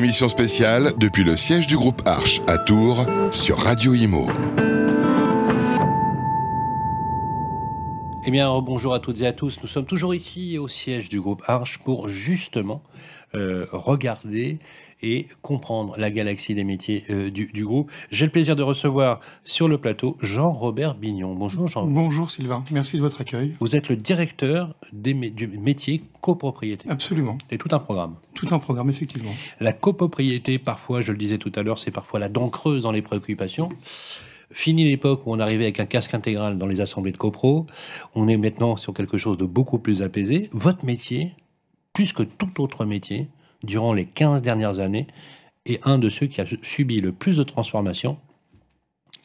Émission spéciale depuis le siège du groupe Arche à Tours sur Radio Imo. Eh bien, bonjour à toutes et à tous. Nous sommes toujours ici au siège du groupe Arche pour justement euh, regarder et comprendre la galaxie des métiers euh, du, du, groupe. J'ai le plaisir de recevoir sur le plateau Jean-Robert Bignon. Bonjour Jean. Bonjour Sylvain, merci de votre accueil. Vous êtes le directeur des, du métier copropriété. Absolument. C'est tout un programme. Tout un programme, effectivement. La copropriété, parfois, je le disais tout à l'heure, c'est parfois la dent creuse dans les préoccupations. Fini l'époque où on arrivait avec un casque intégral dans les assemblées de copro. On est maintenant sur quelque chose de beaucoup plus apaisé. Votre métier, plus que tout autre métier, durant les 15 dernières années, est un de ceux qui a subi le plus de transformations,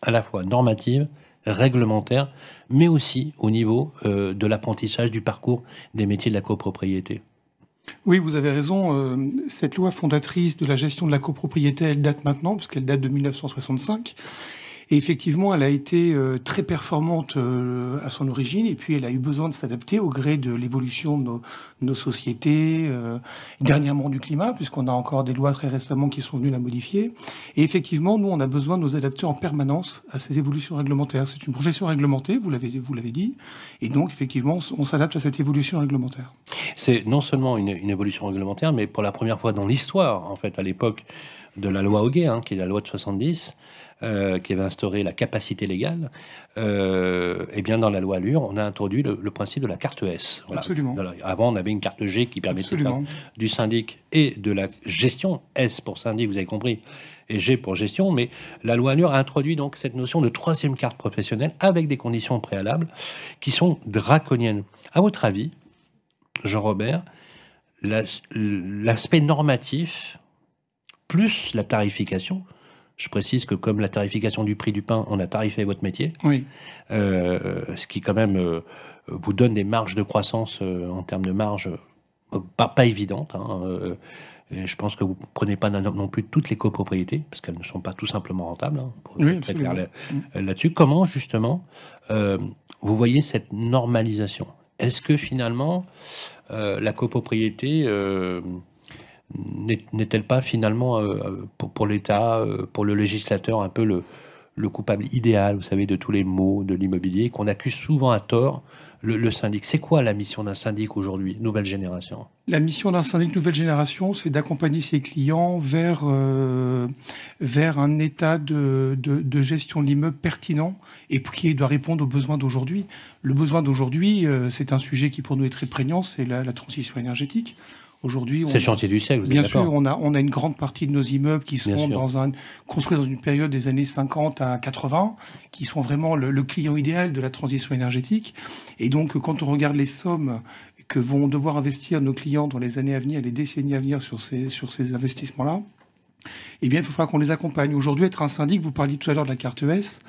à la fois normatives, réglementaires, mais aussi au niveau euh, de l'apprentissage du parcours des métiers de la copropriété. Oui, vous avez raison. Euh, cette loi fondatrice de la gestion de la copropriété, elle date maintenant, puisqu'elle date de 1965. Et effectivement, elle a été euh, très performante euh, à son origine, et puis elle a eu besoin de s'adapter au gré de l'évolution de nos, nos sociétés, euh, dernièrement du climat, puisqu'on a encore des lois très récemment qui sont venues la modifier. Et effectivement, nous, on a besoin de nous adapter en permanence à ces évolutions réglementaires. C'est une profession réglementée, vous l'avez vous l'avez dit, et donc effectivement, on s'adapte à cette évolution réglementaire. C'est non seulement une, une, évolution réglementaire, mais pour la première fois dans l'histoire, en fait, à l'époque de la loi Hoguet, hein, qui est la loi de 70, euh, qui avait instauré la capacité légale, euh, et bien dans la loi Allure, on a introduit le, le principe de la carte S. Voilà. Absolument. Avant, on avait une carte G qui permettait du syndic et de la gestion. S pour syndic, vous avez compris, et G pour gestion. Mais la loi Allure a introduit donc cette notion de troisième carte professionnelle avec des conditions préalables qui sont draconiennes. À votre avis, Jean-Robert, l'aspect normatif plus la tarification, je précise que comme la tarification du prix du pain, on a tarifé votre métier. Oui. Euh, ce qui quand même euh, vous donne des marges de croissance euh, en termes de marge pas, pas évidentes. Hein, je pense que vous ne prenez pas non plus toutes les copropriétés, parce qu'elles ne sont pas tout simplement rentables. Hein, pour oui, être clair là-dessus. Comment justement vous voyez cette normalisation? Est-ce que finalement la copropriété n'est-elle pas finalement euh, pour, l'État, euh, pour le législateur, un peu le, le, coupable idéal, vous savez, de tous les maux de l'immobilier, qu'on accuse souvent à tort le, syndic? C'est quoi la mission d'un syndic aujourd'hui, nouvelle génération? La mission d'un syndic nouvelle génération, c'est d'accompagner ses clients vers, euh, vers un état de, de, gestion de l'immeuble pertinent et qui doit répondre aux besoins d'aujourd'hui. Le besoin d'aujourd'hui, c'est un sujet qui pour nous est très prégnant, c'est la transition énergétique. Aujourd'hui, c'est le chantier du siècle. Bien sûr, on a, on a une grande partie de nos immeubles qui sont dans un, construits dans une période des années 50 à 80, qui sont vraiment le, le, client idéal de la transition énergétique. Et donc, quand on regarde les sommes que vont devoir investir nos clients dans les années à venir, les décennies à venir sur ces, sur ces investissements-là, eh bien, il faudra qu'on les accompagne. Aujourd'hui, être un syndic, vous parliez tout à l'heure de la carte ES,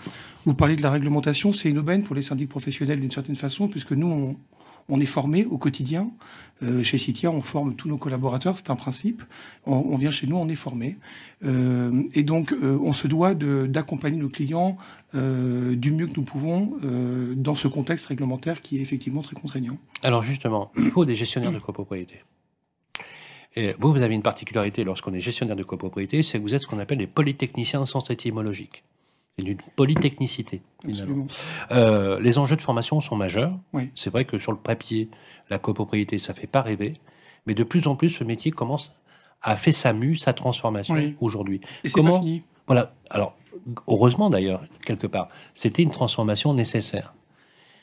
vous parliez de la réglementation, c'est une aubaine pour les syndics professionnels d'une certaine façon, puisque nous, on, on est formé au quotidien. Euh, chez Citia, on forme tous nos collaborateurs, c'est un principe. On, vient chez nous, on est formé. Euh, et donc, euh, on se doit d'accompagner nos clients du mieux que nous pouvons dans ce contexte réglementaire qui est effectivement très contraignant. Alors justement, il faut des gestionnaires de copropriété. Et vous, vous avez une particularité lorsqu'on est gestionnaire de copropriété, c'est que vous êtes ce qu'on appelle des polytechniciens en sens étymologique. C'est d'une polytechnicité. Euh, les enjeux de formation sont majeurs. Oui. C'est vrai que sur le papier, la copropriété, ça fait pas rêver, mais de plus en plus, ce métier commence à faire sa mue, sa transformation oui. aujourd'hui. Et comment fini. Voilà. Alors, heureusement d'ailleurs, quelque part, c'était une transformation nécessaire.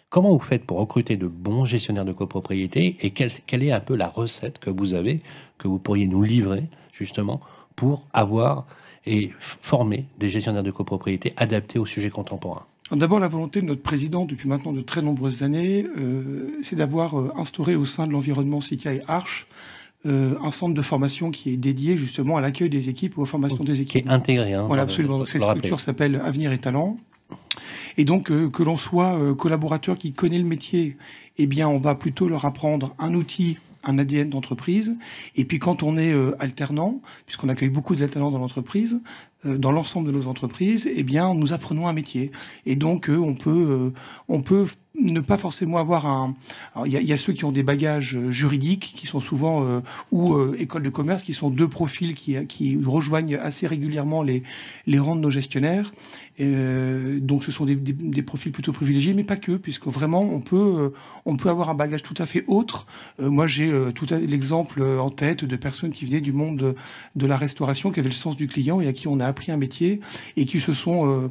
Comment vous faites pour recruter de bons gestionnaires de copropriété et quelle, quelle est un peu la recette que vous avez, que vous pourriez nous livrer justement pour avoir et former des gestionnaires de copropriété adaptés aux sujets contemporains D'abord, la volonté de notre président depuis maintenant de très nombreuses années, euh, c'est d'avoir euh, instauré au sein de l'environnement CITIA et Arche euh, un centre de formation qui est dédié justement à l'accueil des équipes ou aux formations des équipes. Qui est intégré. Hein, voilà, absolument. Donc, cette structure s'appelle Avenir et Talent. Et donc, euh, que l'on soit euh, collaborateur qui connaît le métier, eh bien, on va plutôt leur apprendre un outil un ADN d'entreprise. Et puis quand on est euh, alternant, puisqu'on accueille beaucoup d'alternants dans l'entreprise, euh, dans l'ensemble de nos entreprises, eh bien, nous apprenons un métier. Et donc, euh, on peut, on peut ne pas forcément avoir un. Il y, a ceux qui ont des bagages euh, juridiques, qui sont souvent euh, ou euh, écoles de commerce, qui sont deux profils qui, rejoignent assez régulièrement les les rangs de nos gestionnaires. Donc ce sont des, profils plutôt privilégiés, mais pas que, puisque vraiment on peut on peut avoir un bagage tout à fait autre. moi j'ai tout l'exemple en tête de personnes qui venaient du monde de, la restauration, qui avaient le sens du client et à qui on a appris un métier et qui se sont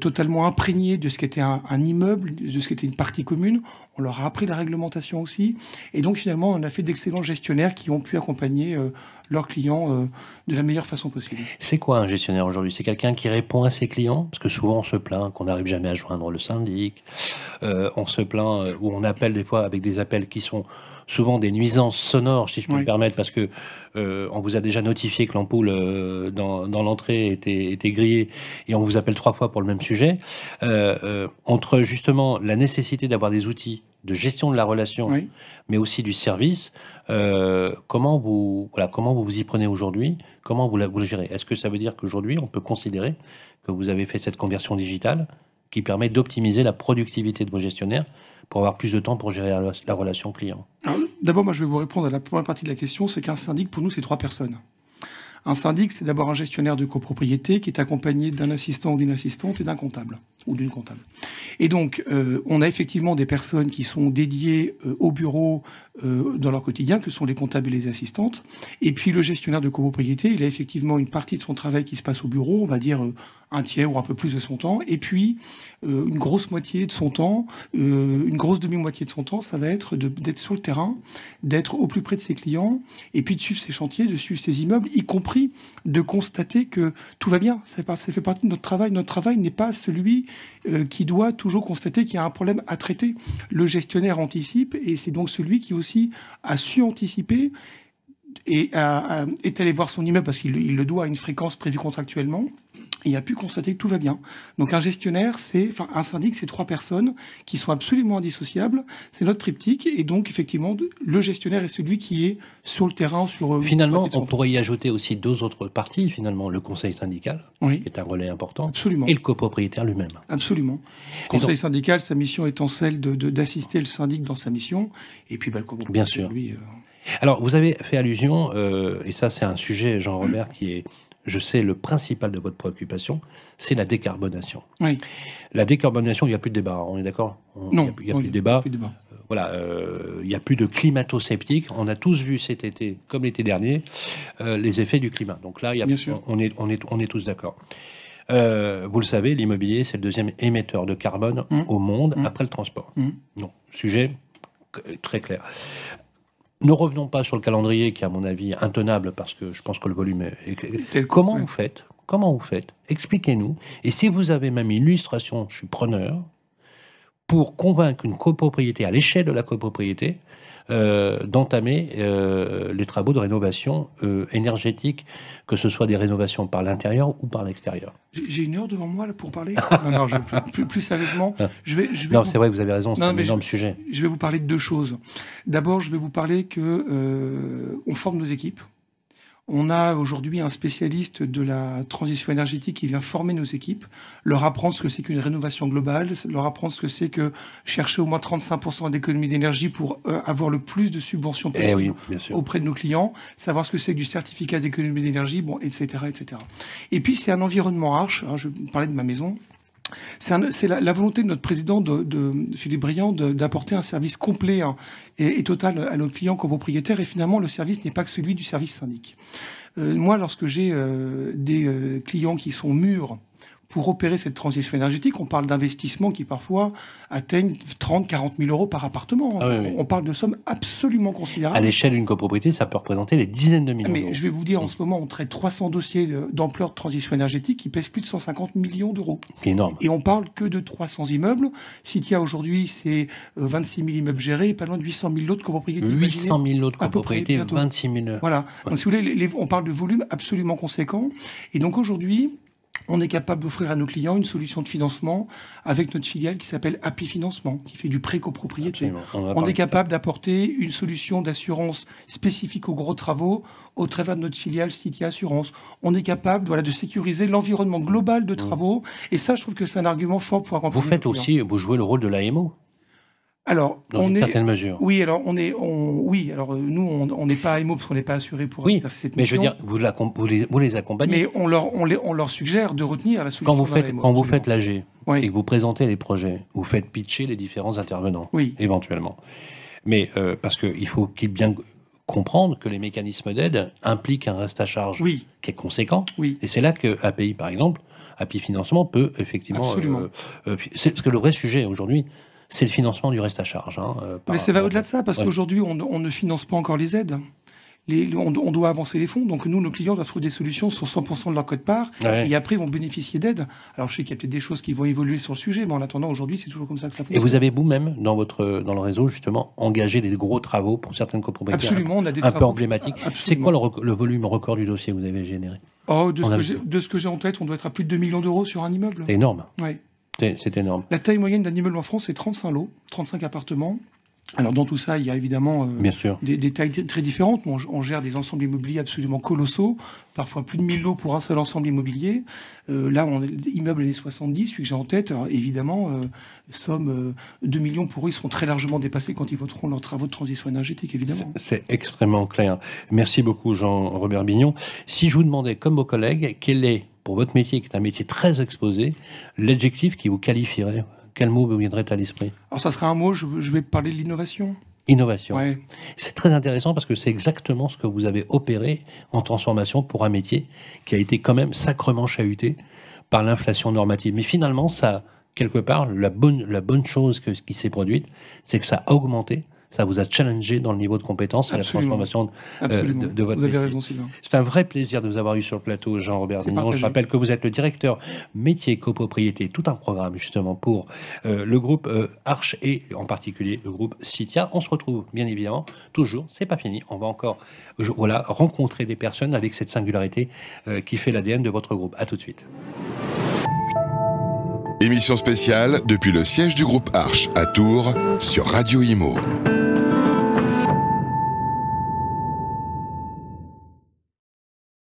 totalement imprégnés de ce qu'était un, un immeuble, de ce qu'était partie commune, on leur a appris la réglementation aussi, et donc finalement on a fait d'excellents gestionnaires qui ont pu accompagner euh, leurs clients euh, de la meilleure façon possible. C'est quoi un gestionnaire aujourd'hui? C'est quelqu'un qui répond à ses clients? Parce que souvent on se plaint qu'on n'arrive jamais à joindre le syndic, euh, on se plaint ou on appelle des fois avec des appels qui sont souvent des nuisances sonores, si je peux me permettre, parce que euh, on vous a déjà notifié que l'ampoule euh, dans, dans l'entrée était, était grillée et on vous appelle trois fois pour le même sujet. Euh, entre justement la nécessité d'avoir des outils de gestion de la relation, mais aussi du service, comment vous voilà comment vous vous y prenez aujourd'hui? Comment vous, la, vous le gérez? Est-ce que ça veut dire qu'aujourd'hui on peut considérer que vous avez fait cette conversion digitale qui permet d'optimiser la productivité de vos gestionnaires pour avoir plus de temps pour gérer la, relation client D'abord, moi, je vais vous répondre à la première partie de la question, c'est qu'un syndic, pour nous, c'est trois personnes. Un syndic, c'est d'abord un gestionnaire de copropriété qui est accompagné d'un assistant ou d'une assistante et d'un comptable ou d'une comptable. Et donc, euh, on a effectivement des personnes qui sont dédiées euh, au bureau euh, dans leur quotidien, que sont les comptables et les assistantes. Et puis, le gestionnaire de copropriété, il a effectivement une partie de son travail qui se passe au bureau, on va dire un tiers ou un peu plus de son temps. Et puis, une grosse moitié de son temps, une grosse demi-moitié de son temps, ça va être d'être sur le terrain, d'être au plus près de ses clients, et puis de suivre ses chantiers, de suivre ses immeubles, y compris de constater que tout va bien. Ça fait, partie de notre travail. Notre travail n'est pas celui euh, qui doit toujours constater qu'il y a un problème à traiter. Le gestionnaire anticipe et c'est donc celui qui aussi a su anticiper et est allé voir son immeuble parce qu'il le doit à une fréquence prévue contractuellement et a pu constater que tout va bien. Donc un gestionnaire, c'est, enfin un syndic, c'est trois personnes qui sont absolument indissociables. C'est notre triptyque et donc effectivement le gestionnaire est celui qui est sur le terrain. Sur euh, finalement, on pourrait y ajouter aussi deux autres parties. Finalement, le conseil syndical, oui. qui est un relais important, absolument, et le copropriétaire lui-même. Absolument. Le conseil donc, syndical, sa mission étant celle de, d'assister le syndic dans sa mission, et puis bah, le copropriétaire. Bien sûr. Lui, euh... Alors, vous avez fait allusion, euh, et ça c'est un sujet, Jean-Robert, qui est je sais, le principal de votre préoccupation, c'est la décarbonation. Oui. La décarbonation, il n'y a plus de débat, on est d'accord? Non, il n'y a, a, plus de débat. Plus de débat. Euh, voilà, euh, il n'y a plus de climato-sceptiques. On a tous vu cet été, comme l'été dernier, euh, les effets du climat. Donc là, il y a, on, est, on, est, on est tous d'accord. Euh, vous le savez, l'immobilier, c'est le deuxième émetteur de carbone mmh. au monde mmh. après le transport. Mmh. Non, sujet très clair. Ne revenons pas sur le calendrier qui est à mon avis intenable parce que je pense que le volume est... Comment vous faites? Comment vous faites? Expliquez-nous. Et si vous avez même une illustration, je suis preneur, pour convaincre une copropriété à l'échelle de la copropriété euh, d'entamer euh, les travaux de rénovation euh, énergétique, que ce soit des rénovations par l'intérieur ou par l'extérieur. J'ai une heure devant moi là, pour parler? non, non, je, plus, plus, sérieusement, je vais. Je vais non, c'est vrai, vous avez raison, c'est un énorme je, sujet. Je vais vous parler de deux choses. D'abord, je vais vous parler que on forme nos équipes. On a aujourd'hui un spécialiste de la transition énergétique qui vient former nos équipes, leur apprendre ce que c'est qu'une rénovation globale, leur apprendre ce que c'est que chercher au moins 35% d'économie d'énergie pour euh, avoir le plus de subventions possible eh oui, auprès de nos clients, savoir ce que c'est que du certificat d'économie d'énergie, bon, etc., etc. Et puis c'est un environnement arche. Hein, je parlais de ma maison. C'est la, volonté de notre président, de, de Philippe Briand, d'apporter un service complet hein, et, total à nos clients comme propriétaires. Et finalement, le service n'est pas que celui du service syndic. Euh, moi, lorsque j'ai euh, des euh, clients qui sont mûrs pour opérer cette transition énergétique, on parle d'investissements qui parfois atteignent 30, 40 000 euros par appartement. Ah oui, oui. On parle de sommes absolument considérables. À l'échelle d'une copropriété, ça peut représenter des dizaines de millions. Mais je vais vous dire, en ce moment, on traite 300 dossiers d'ampleur de transition énergétique qui pèsent plus de 150 millions d'euros. Énorme. Et on parle que de 300 immeubles. Citia aujourd'hui, c'est 26 000 immeubles gérés et pas loin de 800 000 lots de copropriétés. 800 000 lots de copropriétés, 26 000. Voilà. Donc, si vous voulez, les, les, on parle de volume absolument conséquent. Et donc aujourd'hui, on est capable d'offrir à nos clients une solution de financement avec notre filiale qui s'appelle Happy Financement, qui fait du prêt copropriété. On, on est capable d'apporter une solution d'assurance spécifique aux gros travaux au travers de notre filiale City Assurance. On est capable voilà, de sécuriser l'environnement global de travaux. Mmh. Et ça, je trouve que c'est un argument fort pour accompagner Vous faites aussi, vous jouez le rôle de l'AMO alors, dans on une est, certaine mesure. Oui, alors on est, on, oui, alors euh, nous, on n'est pas AMO parce qu'on n'est pas assuré pour Oui, cette mais je veux mission. dire, vous, la- vous les, vous les accompagnez. Mais on leur, on, les, on leur suggère de retenir la solution. quand vous faites, quand vous faites l'AG et que vous présentez les projets, vous faites pitcher les différents intervenants, oui, éventuellement. Mais euh, parce qu'il faut qu'ils bien comprendre que les mécanismes d'aide impliquent un reste à charge oui, qui est conséquent. oui. Et c'est là que API, par exemple, API Financement peut effectivement. Absolument. euh, euh, c'est- parce que le vrai sujet aujourd'hui, c'est le financement du reste à charge. hein, euh, par- Mais ça va au-delà de ça, parce Ouais. qu'aujourd'hui, on, on ne finance pas encore les aides. Les- on, on doit avancer les fonds, donc nous, nos clients doivent trouver des solutions sur 100% de leur code part, Ouais. et après, ils vont bénéficier d'aides. Alors, je sais qu'il y a peut-être des choses qui vont évoluer sur le sujet, mais en attendant, aujourd'hui, c'est toujours comme ça que ça Et fonctionne. vous avez vous-même, dans, votre, dans le réseau, justement, engagé des gros travaux pour certaines copropriétés Absolument, on a des un peu emblématiques. C'est quoi le, volume record du dossier que vous avez généré? Oh, de, ce que de ce que j'ai en tête, on doit être à plus de 2 millions d'euros sur un immeuble. Énorme. Ouais. C'est énorme. La taille moyenne d'un immeuble en France, c'est 35 lots, 35 appartements. Alors, dans tout ça, il y a évidemment euh, Bien sûr. des, des tailles très différentes. On, on gère des ensembles immobiliers absolument colossaux, parfois plus de 1000 lots pour un seul ensemble immobilier. Euh, là, on est immeuble années 70, celui que j'ai en tête, alors, évidemment, euh, somme euh, 2 millions pour eux, ils seront très largement dépassés quand ils voteront leurs travaux de transition énergétique, évidemment. C'est extrêmement clair. Merci beaucoup, Jean-Robert Bignon. Si je vous demandais, comme vos collègues, quel est, pour votre métier, qui est un métier très exposé, l'adjectif qui vous qualifierait Quel mot vous viendrait à l'esprit Alors, ça sera un mot, je, je vais parler de l'innovation. Innovation. Ouais. C'est très intéressant parce que c'est exactement ce que vous avez opéré en transformation pour un métier qui a été quand même sacrement chahuté par l'inflation normative. Mais finalement, ça, quelque part, la bonne, la bonne chose que, qui s'est produite, c'est que ça a augmenté, ça vous a challengé dans le niveau de compétence et la transformation. Euh, de- de votre vous avez métier. raison, Sylvain. C'est un vrai plaisir de vous avoir eu sur le plateau, Jean-Robert. Je rappelle que vous êtes le directeur métier copropriété, tout un programme justement pour euh, le groupe euh, Arche et en particulier le groupe Citia. On se retrouve bien évidemment toujours, c'est pas fini, on va encore je- voilà, rencontrer des personnes avec cette singularité euh, qui fait l'ADN de votre groupe. À tout de suite. Émission spéciale depuis le siège du groupe Arche à Tours sur Radio Imo.